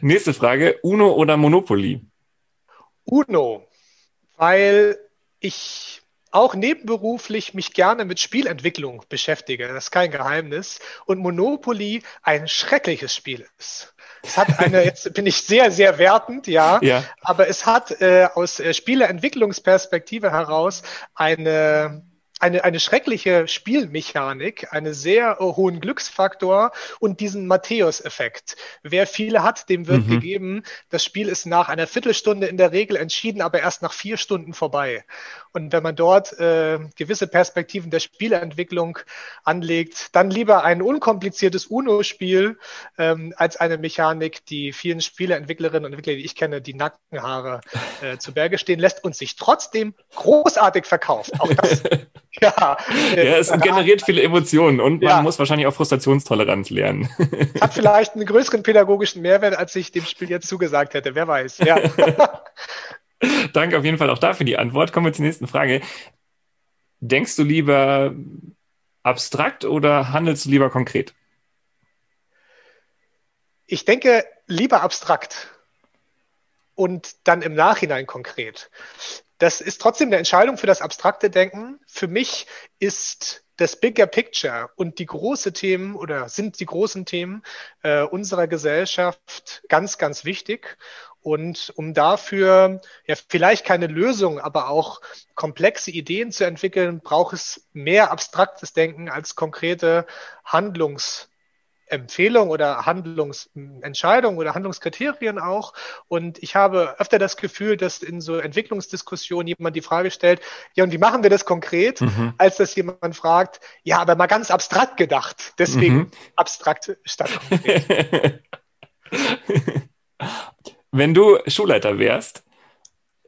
Nächste Frage. Uno oder Monopoly? Uno, weil ich auch nebenberuflich mich gerne mit Spielentwicklung beschäftige. Das ist kein Geheimnis. Und Monopoly ein schreckliches Spiel ist. Es hat eine, jetzt bin ich sehr, sehr wertend, ja, ja. aber es hat äh, aus äh, Spieleentwicklungsperspektive heraus eine eine, eine schreckliche Spielmechanik, einen sehr uh, hohen Glücksfaktor und diesen Matthäus-Effekt. Wer viele hat, dem wird mhm. gegeben, das Spiel ist nach einer Viertelstunde in der Regel entschieden, aber erst nach vier Stunden vorbei. Und wenn man dort äh, gewisse Perspektiven der Spieleentwicklung anlegt, dann lieber ein unkompliziertes UNO-Spiel ähm, als eine Mechanik, die vielen Spieleentwicklerinnen und Entwickler, die ich kenne, die Nackenhaare äh, zu Berge stehen lässt und sich trotzdem großartig verkauft. Auch das Ja, ja, es generiert viele Emotionen und man ja. muss wahrscheinlich auch Frustrationstoleranz lernen. Hat vielleicht einen größeren pädagogischen Mehrwert, als ich dem Spiel jetzt zugesagt hätte. Wer weiß. Ja. Danke auf jeden Fall auch dafür die Antwort. Kommen wir zur nächsten Frage. Denkst du lieber abstrakt oder handelst du lieber konkret? Ich denke lieber abstrakt und dann im Nachhinein konkret. Das ist trotzdem eine Entscheidung für das abstrakte Denken. Für mich ist das Bigger Picture und die großen Themen oder sind die großen Themen äh, unserer Gesellschaft ganz, ganz wichtig. Und um dafür ja vielleicht keine Lösung, aber auch komplexe Ideen zu entwickeln, braucht es mehr abstraktes Denken als konkrete Handlungs Empfehlung oder Handlungsentscheidung oder Handlungskriterien auch. Und ich habe öfter das Gefühl, dass in so Entwicklungsdiskussionen jemand die Frage stellt, ja, und wie machen wir das konkret, mhm. als dass jemand fragt, ja, aber mal ganz abstrakt gedacht. Deswegen mhm. abstrakt statt konkret. Wenn du Schulleiter wärst,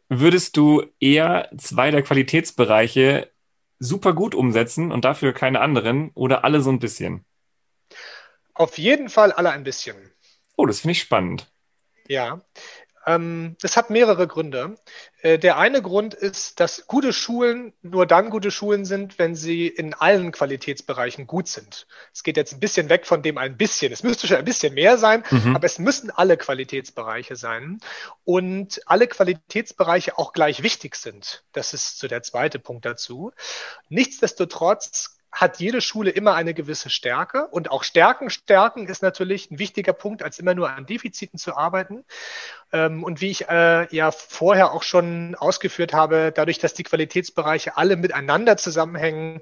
würdest du eher zwei der Qualitätsbereiche super gut umsetzen und dafür keine anderen oder alle so ein bisschen? Auf jeden Fall alle ein bisschen. Oh, das finde ich spannend. Ja, ähm, das hat mehrere Gründe. Äh, der eine Grund ist, dass gute Schulen nur dann gute Schulen sind, wenn sie in allen Qualitätsbereichen gut sind. Es geht jetzt ein bisschen weg von dem ein bisschen. Es müsste schon ein bisschen mehr sein, mhm. aber es müssen alle Qualitätsbereiche sein und alle Qualitätsbereiche auch gleich wichtig sind. Das ist so der zweite Punkt dazu. Nichtsdestotrotz hat jede Schule immer eine gewisse Stärke und auch Stärken stärken ist natürlich ein wichtiger Punkt, als immer nur an Defiziten zu arbeiten. Ähm, und wie ich äh, ja vorher auch schon ausgeführt habe, dadurch, dass die Qualitätsbereiche alle miteinander zusammenhängen,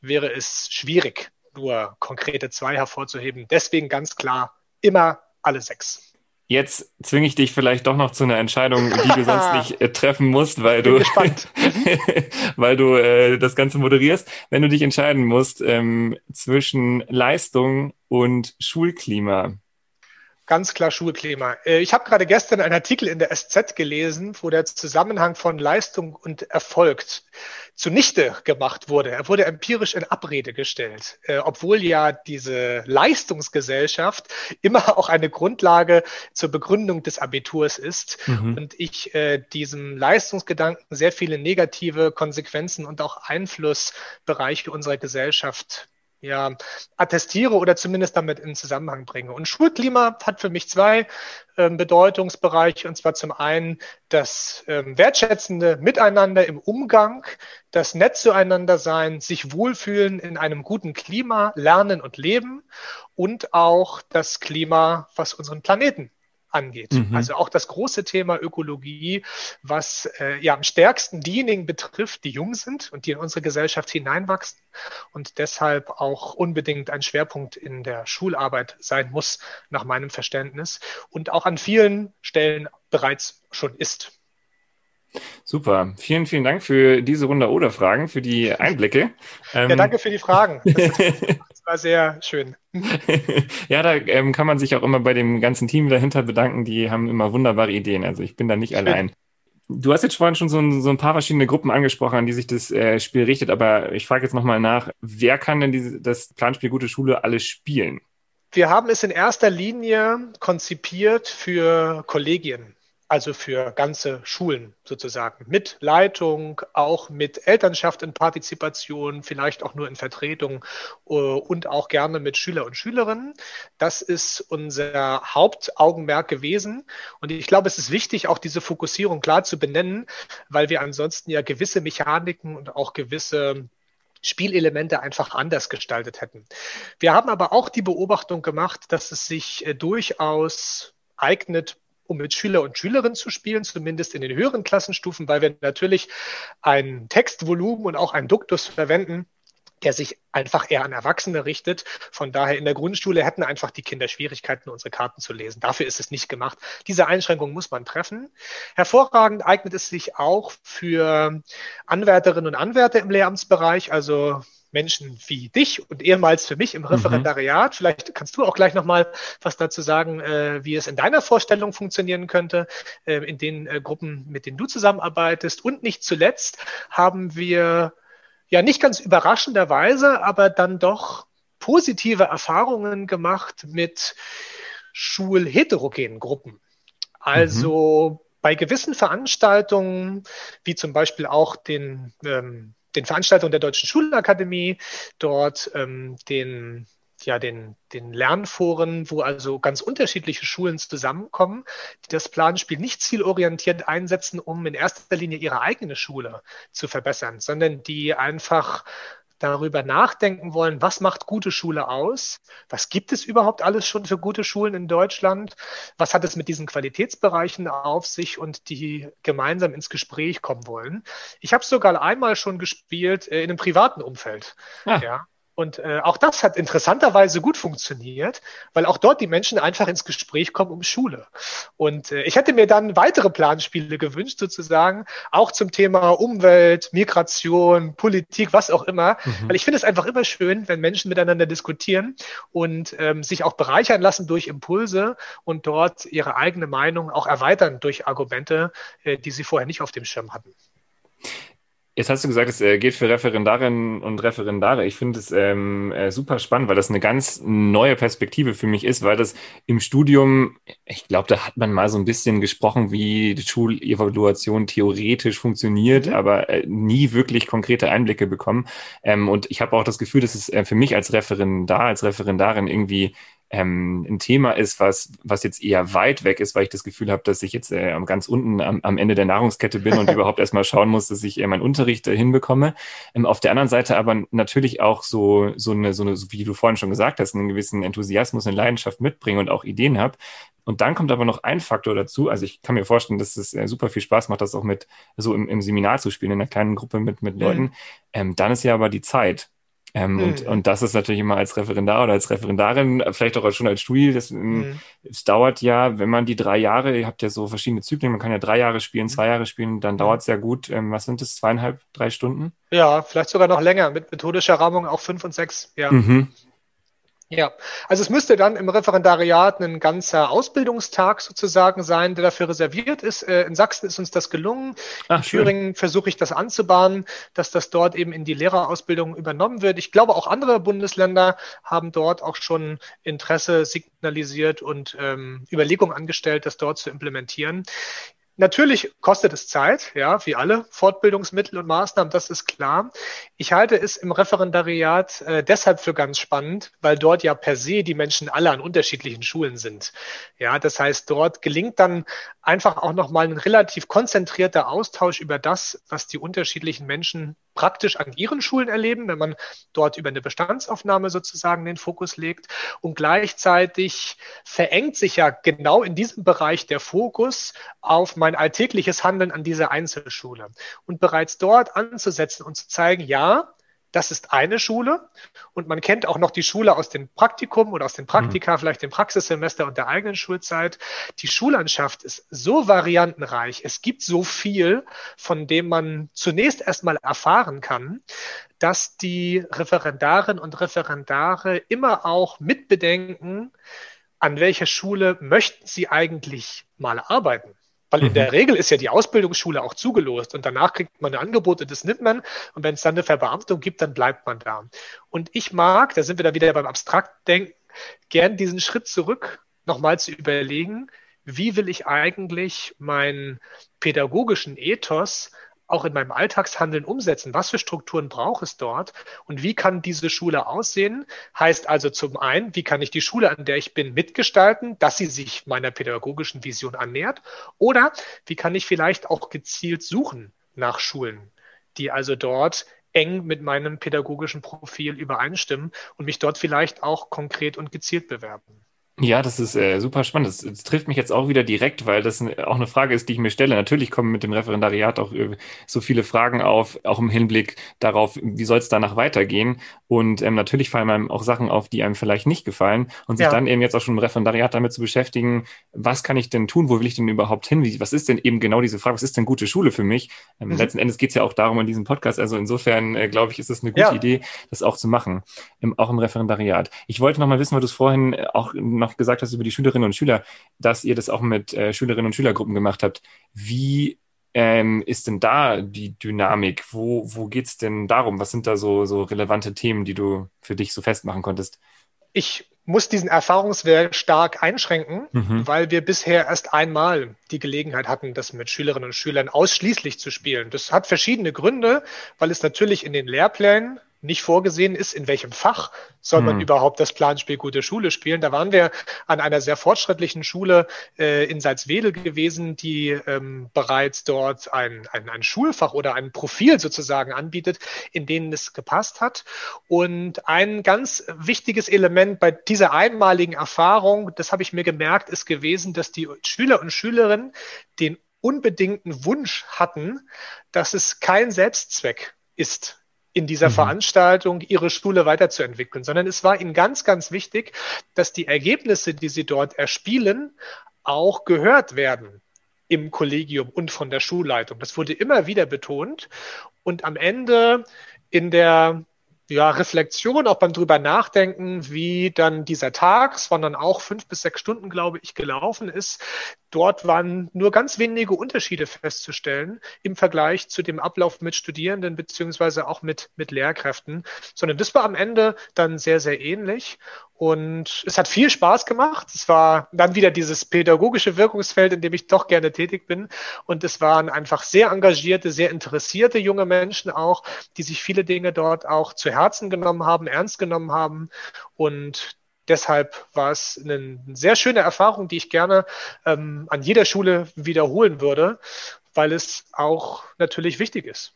wäre es schwierig, nur konkrete zwei hervorzuheben. Deswegen ganz klar immer alle sechs. Jetzt zwinge ich dich vielleicht doch noch zu einer Entscheidung, die du sonst nicht äh, treffen musst, weil du, weil du äh, das Ganze moderierst. Wenn du dich entscheiden musst ähm, zwischen Leistung und Schulklima, Ganz klar Schulklima. Äh, ich habe gerade gestern einen Artikel in der SZ gelesen, wo der Zusammenhang von Leistung und Erfolg zunichte gemacht wurde. Er wurde empirisch in Abrede gestellt, äh, obwohl ja diese Leistungsgesellschaft immer auch eine Grundlage zur Begründung des Abiturs ist mhm. und ich äh, diesem Leistungsgedanken sehr viele negative Konsequenzen und auch Einflussbereiche unserer Gesellschaft ja, attestiere oder zumindest damit in Zusammenhang bringe. Und Schulklima hat für mich zwei ähm, Bedeutungsbereiche, und zwar zum einen das ähm, wertschätzende Miteinander im Umgang, das nett zueinander sein, sich wohlfühlen in einem guten Klima, lernen und leben und auch das Klima, was unseren Planeten angeht. Mhm. Also auch das große Thema Ökologie, was äh, ja am stärksten diejenigen betrifft, die jung sind und die in unsere Gesellschaft hineinwachsen und deshalb auch unbedingt ein Schwerpunkt in der Schularbeit sein muss, nach meinem Verständnis und auch an vielen Stellen bereits schon ist. Super. Vielen, vielen Dank für diese Runde oder Fragen, für die Einblicke. Ja, danke für die Fragen. War sehr schön. ja, da ähm, kann man sich auch immer bei dem ganzen Team dahinter bedanken. Die haben immer wunderbare Ideen. Also ich bin da nicht allein. Du hast jetzt vorhin schon so ein, so ein, paar verschiedene Gruppen angesprochen, an die sich das äh, Spiel richtet, aber ich frage jetzt nochmal nach, wer kann denn diese, das Planspiel Gute Schule alles spielen? Wir haben es in erster Linie konzipiert für Kollegien also für ganze Schulen sozusagen, mit Leitung, auch mit Elternschaft in Partizipation, vielleicht auch nur in Vertretung äh, und auch gerne mit Schüler und Schülerinnen. Das ist unser Hauptaugenmerk gewesen. Und ich glaube, es ist wichtig, auch diese Fokussierung klar zu benennen, weil wir ansonsten ja gewisse Mechaniken und auch gewisse Spielelemente einfach anders gestaltet hätten. Wir haben aber auch die Beobachtung gemacht, dass es sich äh, durchaus eignet, um mit Schüler und Schülerinnen zu spielen, zumindest in den höheren Klassenstufen, weil wir natürlich ein Textvolumen und auch einen Duktus verwenden, der sich einfach eher an Erwachsene richtet. Von daher in der Grundschule hätten einfach die Kinder Schwierigkeiten, unsere Karten zu lesen. Dafür ist es nicht gemacht. Diese Einschränkung muss man treffen. Hervorragend eignet es sich auch für Anwärterinnen und Anwärter im Lehramtsbereich, also Menschen wie dich und ehemals für mich im mhm. Referendariat. Mhm. Vielleicht kannst du auch gleich nochmal was dazu sagen, äh, wie es in deiner Vorstellung funktionieren könnte, äh, in den äh, Gruppen, mit denen du zusammenarbeitest. Und nicht zuletzt haben wir ja nicht ganz überraschenderweise, aber dann doch positive Erfahrungen gemacht mit schulheterogenen Gruppen. Also mhm bei gewissen Veranstaltungen, wie zum Beispiel auch den, ähm, den Veranstaltungen der Deutschen Schulakademie, dort ähm, den ja, den, den Lernforen, wo also ganz unterschiedliche Schulen zusammenkommen, die das Planspiel nicht zielorientiert einsetzen, um in erster Linie ihre eigene Schule zu verbessern, sondern die einfach darüber nachdenken wollen, was macht gute Schule aus? Was gibt es überhaupt alles schon für gute Schulen in Deutschland? Was hat es mit diesen Qualitätsbereichen auf sich und die gemeinsam ins Gespräch kommen wollen? Ich habe sogar einmal schon gespielt äh, in einem privaten Umfeld. Ah. Ja. Und äh, auch das hat interessanterweise gut funktioniert, weil auch dort die Menschen einfach ins Gespräch kommen um Schule. Und äh, ich hätte mir dann weitere Planspiele gewünscht, sozusagen, auch zum Thema Umwelt, Migration, Politik, was auch immer. Mhm. Weil ich finde es einfach immer schön, wenn Menschen miteinander diskutieren und ähm, sich auch bereichern lassen durch Impulse und dort ihre eigene Meinung auch erweitern durch Argumente, äh, die sie vorher nicht auf dem Schirm hatten. Jetzt hast du gesagt, es äh, geht für Referendarinnen und Referendare. Ich finde es ähm, äh, super spannend, weil das eine ganz neue Perspektive für mich ist, weil das im Studium, ich glaube, da hat man mal so ein bisschen gesprochen, wie die Schulevaluation theoretisch funktioniert, mhm. aber äh, nie wirklich konkrete Einblicke bekommen. Ähm, und ich habe auch das Gefühl, dass es äh, für mich als Referendar, als Referendarin irgendwie ähm, ein Thema ist, was, was jetzt eher weit weg ist, weil ich das Gefühl habe, dass ich jetzt äh, ganz unten am, am Ende der Nahrungskette bin und überhaupt erstmal schauen muss, dass ich äh, meinen Unterricht äh, hinbekomme. Ähm, auf der anderen Seite aber natürlich auch so, so eine, so eine, wie du vorhin schon gesagt hast, einen gewissen Enthusiasmus, eine Leidenschaft mitbringen und auch Ideen habe. Und dann kommt aber noch ein Faktor dazu. Also ich kann mir vorstellen, dass es äh, super viel Spaß macht, das auch mit so im, im Seminar zu spielen, in einer kleinen Gruppe mit, mit Leuten. Mhm. Ähm, dann ist ja aber die Zeit. Ähm, mhm. und, und das ist natürlich immer als Referendar oder als Referendarin, vielleicht auch schon als Studi, das mhm. es dauert ja, wenn man die drei Jahre, ihr habt ja so verschiedene Zyklen, man kann ja drei Jahre spielen, mhm. zwei Jahre spielen, dann dauert es ja gut. Ähm, was sind das, zweieinhalb, drei Stunden? Ja, vielleicht sogar noch länger, mit methodischer Rahmung auch fünf und sechs, ja. Mhm. Ja, also es müsste dann im Referendariat ein ganzer Ausbildungstag sozusagen sein, der dafür reserviert ist. Äh, in Sachsen ist uns das gelungen. Ach, in Thüringen versuche ich das anzubahnen, dass das dort eben in die Lehrerausbildung übernommen wird. Ich glaube, auch andere Bundesländer haben dort auch schon Interesse signalisiert und ähm, Überlegungen angestellt, das dort zu implementieren. Natürlich kostet es Zeit, ja, wie alle Fortbildungsmittel und Maßnahmen, das ist klar. Ich halte es im Referendariat äh, deshalb für ganz spannend, weil dort ja per se die Menschen alle an unterschiedlichen Schulen sind. Ja, das heißt, dort gelingt dann einfach auch nochmal ein relativ konzentrierter Austausch über das, was die unterschiedlichen Menschen praktisch an ihren Schulen erleben, wenn man dort über eine Bestandsaufnahme sozusagen den Fokus legt. Und gleichzeitig verengt sich ja genau in diesem Bereich der Fokus auf mein alltägliches Handeln an dieser Einzelschule. Und bereits dort anzusetzen und zu zeigen, ja, das ist eine Schule und man kennt auch noch die Schule aus dem Praktikum oder aus den Praktika, mhm. vielleicht dem Praxissemester und der eigenen Schulzeit. Die Schullandschaft ist so variantenreich. Es gibt so viel, von dem man zunächst erstmal erfahren kann, dass die Referendarinnen und Referendare immer auch mitbedenken, an welcher Schule möchten sie eigentlich mal arbeiten. Weil in der mhm. Regel ist ja die Ausbildungsschule auch zugelost und danach kriegt man Angebote, das nimmt man. Und wenn es dann eine Verbeamtung gibt, dann bleibt man da. Und ich mag, da sind wir da wieder beim Abstraktdenken, gern diesen Schritt zurück nochmal zu überlegen, wie will ich eigentlich meinen pädagogischen Ethos auch in meinem Alltagshandeln umsetzen? Was für Strukturen braucht es dort? Und wie kann diese Schule aussehen? Heißt also zum einen, wie kann ich die Schule, an der ich bin, mitgestalten, dass sie sich meiner pädagogischen Vision annähert? Oder wie kann ich vielleicht auch gezielt suchen nach Schulen, die also dort eng mit meinem pädagogischen Profil übereinstimmen und mich dort vielleicht auch konkret und gezielt bewerben? Ja, das ist äh, super spannend. Das, das, trifft mich jetzt auch wieder direkt, weil das auch eine Frage ist, die ich mir stelle. Natürlich kommen mit dem Referendariat auch äh, so viele Fragen auf, auch im Hinblick darauf, wie soll es danach weitergehen. Und ähm, natürlich fallen einem auch Sachen auf, die einem vielleicht nicht gefallen. Und sich ja. dann eben jetzt auch schon im Referendariat damit zu beschäftigen, was kann ich denn tun, wo will ich denn überhaupt hin? Wie, was ist denn eben genau diese Frage, was ist denn gute Schule für mich? Ähm, mhm. Letzten Endes geht es ja auch darum in diesem Podcast. Also insofern, äh, glaube ich, ist es eine gute ja. Idee, das auch zu machen, ähm, auch im Referendariat. Ich wollte noch mal wissen, weil du es vorhin äh, auch noch noch gesagt hast über die Schülerinnen und Schüler, dass ihr das auch mit äh, Schülerinnen und Schülergruppen gemacht habt. Wie ähm, ist denn da die Dynamik? Wo, wo geht es denn darum? Was sind da so, so relevante Themen, die du für dich so festmachen konntest? Ich muss diesen Erfahrungswert stark einschränken, mhm. weil wir bisher erst einmal die Gelegenheit hatten, das mit Schülerinnen und Schülern ausschließlich zu spielen. Das hat verschiedene Gründe, weil es natürlich in den Lehrplänen nicht vorgesehen ist, in welchem Fach soll man hm. überhaupt das Planspiel Gute Schule spielen. Da waren wir an einer sehr fortschrittlichen Schule äh, in Salzwedel gewesen, die ähm, bereits dort ein, ein, ein Schulfach oder ein Profil sozusagen anbietet, in denen es gepasst hat. Und ein ganz wichtiges Element bei dieser einmaligen Erfahrung, das habe ich mir gemerkt, ist gewesen, dass die Schüler und Schülerinnen den unbedingten Wunsch hatten, dass es kein Selbstzweck ist, in dieser mhm. Veranstaltung ihre Schule weiterzuentwickeln, sondern es war ihnen ganz, ganz wichtig, dass die Ergebnisse, die sie dort erspielen, auch gehört werden im Kollegium und von der Schulleitung. Das wurde immer wieder betont. Und am Ende in der ja, Reflexion, auch beim drüber nachdenken, wie dann dieser Tag, es waren dann auch fünf bis sechs Stunden, glaube ich, gelaufen ist, Dort waren nur ganz wenige Unterschiede festzustellen im Vergleich zu dem Ablauf mit Studierenden beziehungsweise auch mit, mit Lehrkräften, sondern das war am Ende dann sehr, sehr ähnlich. Und es hat viel Spaß gemacht. Es war dann wieder dieses pädagogische Wirkungsfeld, in dem ich doch gerne tätig bin. Und es waren einfach sehr engagierte, sehr interessierte junge Menschen auch, die sich viele Dinge dort auch zu Herzen genommen haben, ernst genommen haben. Und deshalb war es eine sehr schöne Erfahrung, die ich gerne ähm, an jeder Schule wiederholen würde, weil es auch natürlich wichtig ist,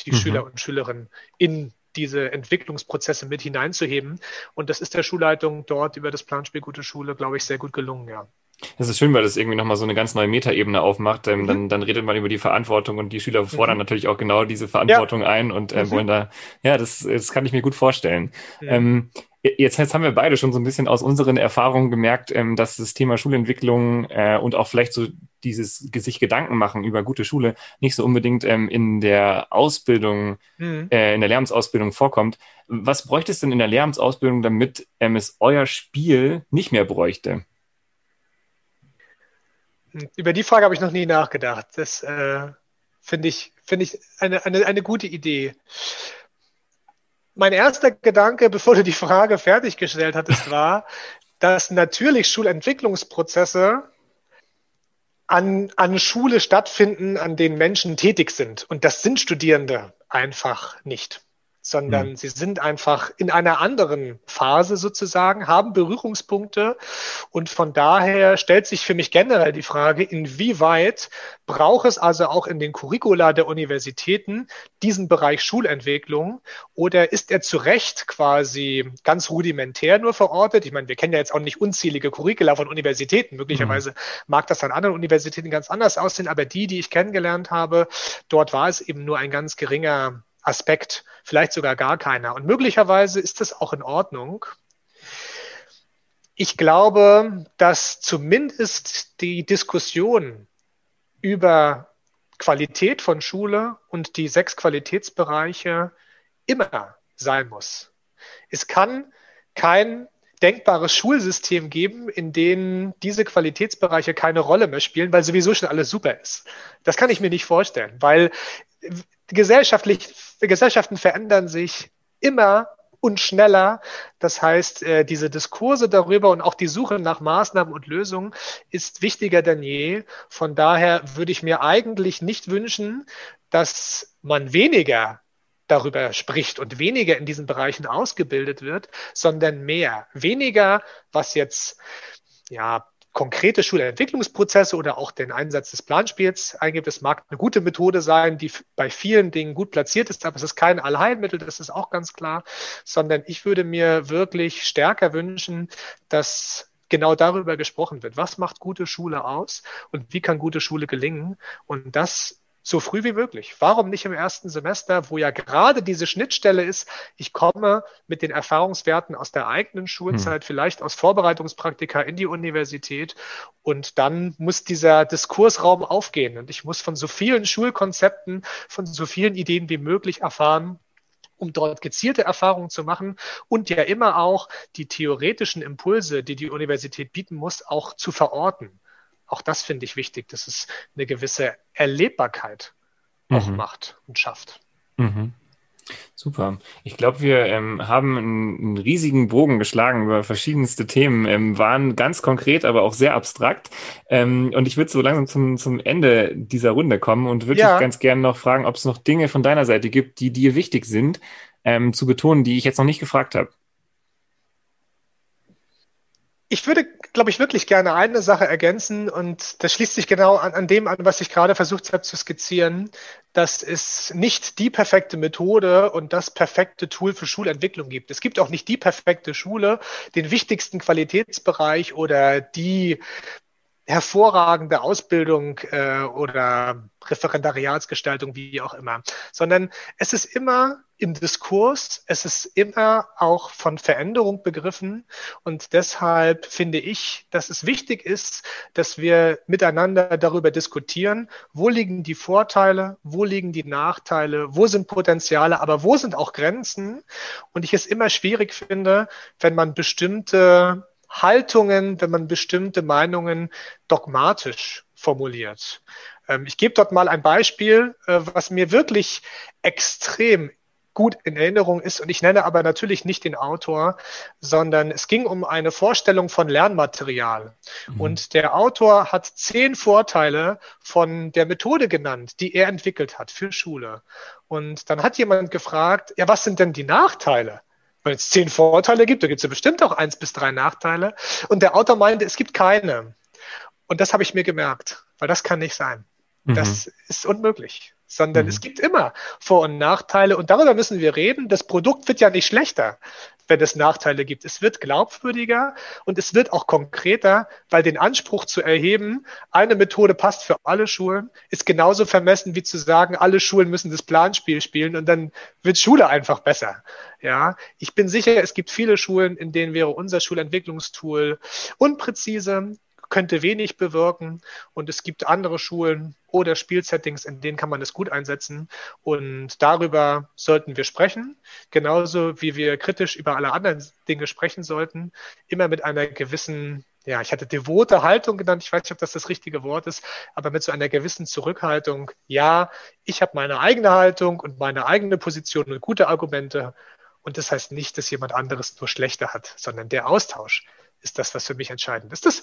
die mhm. Schüler und Schülerinnen in diese Entwicklungsprozesse mit hineinzuheben. Und das ist der Schulleitung dort über das Planspiel Gute Schule, glaube ich, sehr gut gelungen, ja. Das ist schön, weil das irgendwie nochmal so eine ganz neue Metaebene aufmacht. Ähm, mhm. dann, dann redet man über die Verantwortung und die Schüler fordern mhm. natürlich auch genau diese Verantwortung ja. ein und äh, mhm. wollen da, ja, das, das kann ich mir gut vorstellen. Ähm, Jetzt, jetzt haben wir beide schon so ein bisschen aus unseren Erfahrungen gemerkt, ähm, dass das Thema Schulentwicklung äh, und auch vielleicht so dieses sich Gedanken machen über gute Schule nicht so unbedingt ähm, in der Ausbildung, mhm. äh, in der Lehramtsausbildung vorkommt. Was bräuchte es denn in der Lehramtsausbildung, damit ähm, es euer Spiel nicht mehr bräuchte? Über die Frage habe ich noch nie nachgedacht. Das äh, finde ich, finde ich eine, eine, eine gute Idee mein erster Gedanke, bevor du die Frage fertiggestellt hattest, war, dass natürlich Schulentwicklungsprozesse an, an Schule stattfinden, an denen Menschen tätig sind. Und das sind Studierende einfach nicht sondern mhm. sie sind einfach in einer anderen Phase sozusagen, haben Berührungspunkte und von daher stellt sich für mich generell die Frage, inwieweit braucht es also auch in den Curricula der Universitäten diesen Bereich Schulentwicklung oder ist er zu Recht quasi ganz rudimentär nur verortet? Ich meine, wir kennen ja jetzt auch nicht unzählige Curricula von Universitäten. Möglicherweise mhm. mag das an anderen Universitäten ganz anders aussehen, aber die, die ich kennengelernt habe, dort war es eben nur ein ganz geringer Aspekt, vielleicht sogar gar keiner. Und möglicherweise ist das auch in Ordnung. Ich glaube, dass zumindest die Diskussion über Qualität von Schule und die sechs Qualitätsbereiche immer sein muss. Es kann kein denkbares Schulsystem geben, in dem diese Qualitätsbereiche keine Rolle mehr spielen, weil sowieso schon alles super ist. Das kann ich mir nicht vorstellen, weil gesellschaftlich Gesellschaften verändern sich immer und schneller. Das heißt, äh, diese Diskurse darüber und auch die Suche nach Maßnahmen und Lösungen ist wichtiger denn je. Von daher würde ich mir eigentlich nicht wünschen, dass man weniger darüber spricht und weniger in diesen Bereichen ausgebildet wird, sondern mehr. Weniger, was jetzt ja konkrete Schulentwicklungsprozesse oder auch den Einsatz des Planspiels eingibt. Es mag eine gute Methode sein, die bei vielen Dingen gut platziert ist, aber es ist kein Allheilmittel, das ist auch ganz klar, sondern ich würde mir wirklich stärker wünschen, dass genau darüber gesprochen wird. Was macht gute Schule aus und wie kann gute Schule gelingen? Und das so früh wie möglich. Warum nicht im ersten Semester, wo ja gerade diese Schnittstelle ist, ich komme mit den Erfahrungswerten aus der eigenen Schulzeit, hm. vielleicht aus Vorbereitungspraktika in die Universität und dann muss dieser Diskursraum aufgehen und ich muss von so vielen Schulkonzepten, von so vielen Ideen wie möglich erfahren, um dort gezielte Erfahrungen zu machen und ja immer auch die theoretischen Impulse, die die Universität bieten muss, auch zu verorten. Auch das finde ich wichtig, dass es eine gewisse Erlebbarkeit mhm. auch macht und schafft. Mhm. Super. Ich glaube, wir ähm, haben einen, einen, riesigen Bogen geschlagen über verschiedenste Themen, ähm, waren ganz konkret, aber auch sehr abstrakt. Ähm, und ich würde so langsam zum, zum Ende dieser Runde kommen und würde ja. ganz gerne noch fragen, ob es noch Dinge von deiner Seite gibt, die dir wichtig sind, ähm, zu betonen, die ich jetzt noch nicht gefragt habe. Ich würde, glaube ich, wirklich gerne eine Sache ergänzen und das schließt sich genau an, an dem an, was ich gerade versucht habe zu skizzieren, dass es nicht die perfekte Methode und das perfekte Tool für Schulentwicklung gibt. Es gibt auch nicht die perfekte Schule, den wichtigsten Qualitätsbereich oder die hervorragende Ausbildung äh, oder Referendariatsgestaltung, wie auch immer, sondern es ist immer im Diskurs, es ist immer auch von Veränderung begriffen. Und deshalb finde ich, dass es wichtig ist, dass wir miteinander darüber diskutieren, wo liegen die Vorteile, wo liegen die Nachteile, wo sind Potenziale, aber wo sind auch Grenzen? Und ich es immer schwierig finde, wenn man bestimmte Haltungen, wenn man bestimmte Meinungen dogmatisch formuliert. Ähm, ich gebe dort mal ein Beispiel, äh, was mir wirklich extrem gut in Erinnerung ist. Und ich nenne aber natürlich nicht den Autor, sondern es ging um eine Vorstellung von Lernmaterial. Mhm. Und der Autor hat zehn Vorteile von der Methode genannt, die er entwickelt hat für Schule. Und dann hat jemand gefragt, ja, was sind denn die Nachteile? Wenn es zehn Vorteile gibt, da gibt es ja bestimmt auch eins bis drei Nachteile. Und der Autor meinte, es gibt keine. Und das habe ich mir gemerkt, weil das kann nicht sein. Mhm. Das ist unmöglich sondern mhm. es gibt immer Vor- und Nachteile und darüber müssen wir reden. Das Produkt wird ja nicht schlechter, wenn es Nachteile gibt. Es wird glaubwürdiger und es wird auch konkreter, weil den Anspruch zu erheben, eine Methode passt für alle Schulen, ist genauso vermessen wie zu sagen, alle Schulen müssen das Planspiel spielen und dann wird Schule einfach besser. Ja, ich bin sicher, es gibt viele Schulen, in denen wäre unser Schulentwicklungstool unpräzise, könnte wenig bewirken und es gibt andere Schulen oder Spielsettings, in denen kann man es gut einsetzen und darüber sollten wir sprechen, genauso wie wir kritisch über alle anderen Dinge sprechen sollten, immer mit einer gewissen ja, ich hatte devote Haltung genannt, ich weiß nicht, ob das das richtige Wort ist, aber mit so einer gewissen Zurückhaltung. Ja, ich habe meine eigene Haltung und meine eigene Position und gute Argumente. Und das heißt nicht, dass jemand anderes nur schlechter hat, sondern der Austausch ist das, was für mich entscheidend ist. Das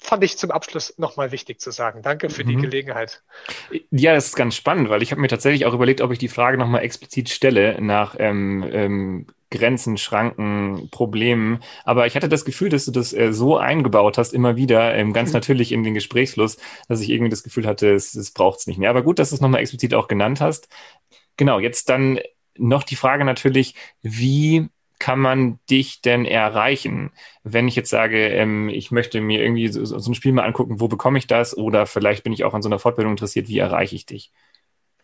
fand ich zum Abschluss nochmal wichtig zu sagen. Danke für mhm. die Gelegenheit. Ja, das ist ganz spannend, weil ich habe mir tatsächlich auch überlegt, ob ich die Frage nochmal explizit stelle nach ähm, ähm, Grenzen, Schranken, Problemen. Aber ich hatte das Gefühl, dass du das äh, so eingebaut hast, immer wieder, ähm, ganz mhm. natürlich in den Gesprächsfluss, dass ich irgendwie das Gefühl hatte, es, es braucht es nicht mehr. Aber gut, dass du es nochmal explizit auch genannt hast. Genau, jetzt dann noch die Frage natürlich, wie kann man dich denn erreichen? Wenn ich jetzt sage, ähm, ich möchte mir irgendwie so, so, ein Spiel mal angucken, wo bekomme ich das? Oder vielleicht bin ich auch an so einer Fortbildung interessiert, wie erreiche ich dich?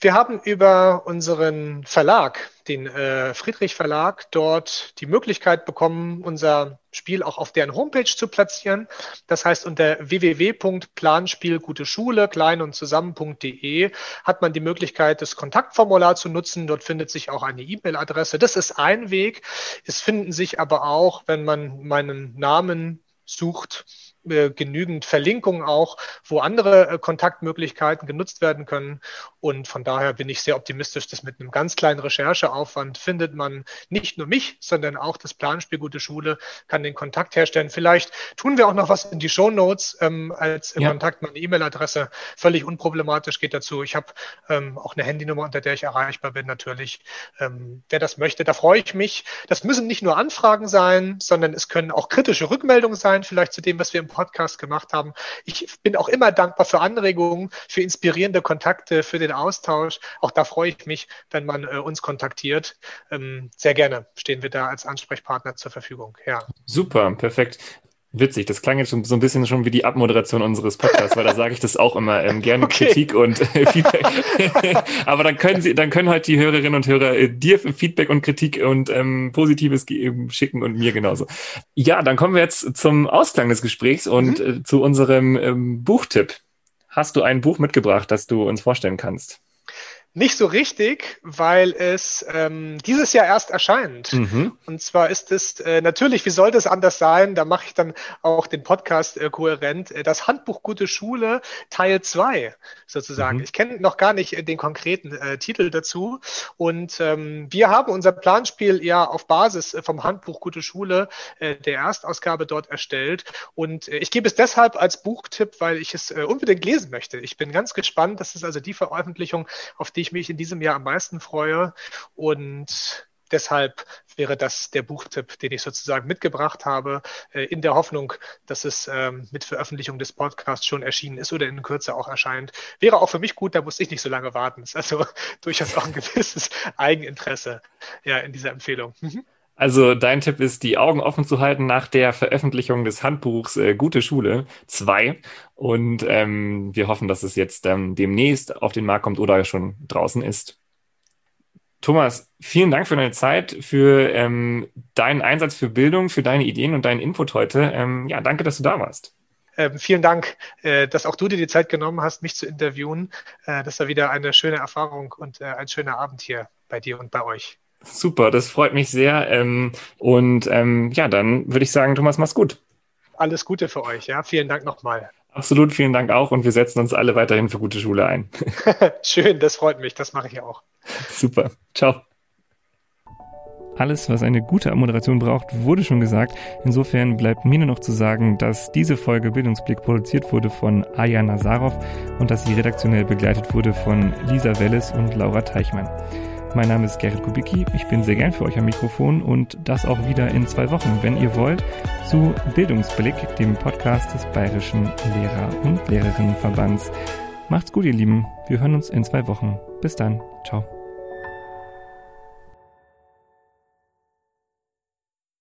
Wir haben über unseren Verlag, den äh, Friedrich Verlag, dort die Möglichkeit bekommen, unser Spiel auch auf deren Homepage zu platzieren. Das heißt, unter www.planspielguteschule, klein und zusammen.de hat man die Möglichkeit, das Kontaktformular zu nutzen. Dort findet sich auch eine E-Mail-Adresse. Das ist ein Weg. Es finden sich aber auch, wenn man meinen Namen sucht, äh, genügend Verlinkungen auch, wo andere äh, Kontaktmöglichkeiten genutzt werden können. Und von daher bin ich sehr optimistisch, dass mit einem ganz kleinen Rechercheaufwand findet man nicht nur mich, sondern auch das Planspiel Gute Schule kann den Kontakt herstellen. Vielleicht tun wir auch noch was in die Show Notes ähm, als ja. Kontakt. Meine E-Mail-Adresse völlig unproblematisch geht dazu. Ich habe ähm, auch eine Handynummer, unter der ich erreichbar bin natürlich. Ähm, wer das möchte, da freue ich mich. Das müssen nicht nur Anfragen sein, sondern es können auch kritische Rückmeldungen sein, vielleicht zu dem, was wir im Podcast gemacht haben. Ich bin auch immer dankbar für Anregungen, für inspirierende Kontakte, für den Austausch. Auch da freue ich mich, wenn man äh, uns kontaktiert. Ähm, sehr gerne stehen wir da als Ansprechpartner zur Verfügung. Ja. Super, perfekt. Witzig, das klang jetzt schon so ein bisschen schon wie die Abmoderation unseres Podcasts, weil da sage ich das auch immer ähm, gerne okay. Kritik und äh, Feedback. Aber dann können sie, dann können halt die Hörerinnen und Hörer äh, dir Feedback und Kritik und ähm, Positives schicken und mir genauso. Ja, dann kommen wir jetzt zum Ausklang des Gesprächs und mhm. äh, zu unserem ähm, Buchtipp. Hast du ein Buch mitgebracht, das du uns vorstellen kannst? Nicht so richtig, weil es ähm, dieses Jahr erst erscheint. Mhm. Und zwar ist es äh, natürlich, wie sollte es anders sein? Da mache ich dann auch den Podcast äh, kohärent. Äh, das Handbuch Gute Schule Teil 2 sozusagen. Mhm. Ich kenne noch gar nicht äh, den konkreten äh, Titel dazu. Und ähm, wir haben unser Planspiel ja auf Basis vom Handbuch Gute Schule der Erstausgabe dort erstellt. Und ich gebe es deshalb als Buchtipp, weil ich es unbedingt lesen möchte. Ich bin ganz gespannt. Das ist also die Veröffentlichung, auf die ich mich in diesem Jahr am meisten freue. Und deshalb wäre das der Buchtipp, den ich sozusagen mitgebracht habe, äh, in der Hoffnung, dass es ähm, mit Veröffentlichung des Podcasts schon erschienen ist oder in Kürze auch erscheint. Wäre auch für mich gut, da muss ich nicht so lange warten. Das ist also durchaus auch ein gewisses Eigeninteresse ja, in dieser Empfehlung. Mhm. Also dein Tipp ist, die Augen offen zu halten nach der Veröffentlichung des Handbuchs äh, Gute Schule 2. Und ähm, wir hoffen, dass es jetzt ähm, demnächst auf den Markt kommt oder schon draußen ist. Thomas, vielen Dank für deine Zeit, für ähm, deinen Einsatz für Bildung, für deine Ideen und deinen Input heute. Ähm, ja, danke, dass du da warst. Ähm, vielen Dank, äh, dass auch du dir die Zeit genommen hast, mich zu interviewen. Äh, das war wieder eine schöne Erfahrung und äh, ein schöner Abend hier bei dir und bei euch. Super, das freut mich sehr. Ähm, und ähm, ja, dann würde ich sagen, Thomas, mach's gut. Alles Gute für euch, ja. Vielen Dank nochmal. Absolut, vielen Dank auch und wir setzen uns alle weiterhin für gute Schule ein. Schön, das freut mich, das mache ich auch. Super, ciao. Alles, was eine gute Moderation braucht, wurde schon gesagt. Insofern bleibt mir nur noch zu sagen, dass diese Folge Bildungsblick produziert wurde von Aya Nazarov und dass sie redaktionell begleitet wurde von Lisa Welles und Laura Teichmann. Mein Name ist Gerrit Kubicki. Ich bin sehr gern für euch am Mikrofon und das auch wieder in zwei Wochen, wenn ihr wollt, zu Bildungsblick, dem Podcast des Bayerischen Lehrer- und Lehrerinnenverbands. Macht's gut, ihr Lieben. Wir hören uns in zwei Wochen. Bis dann. Ciao.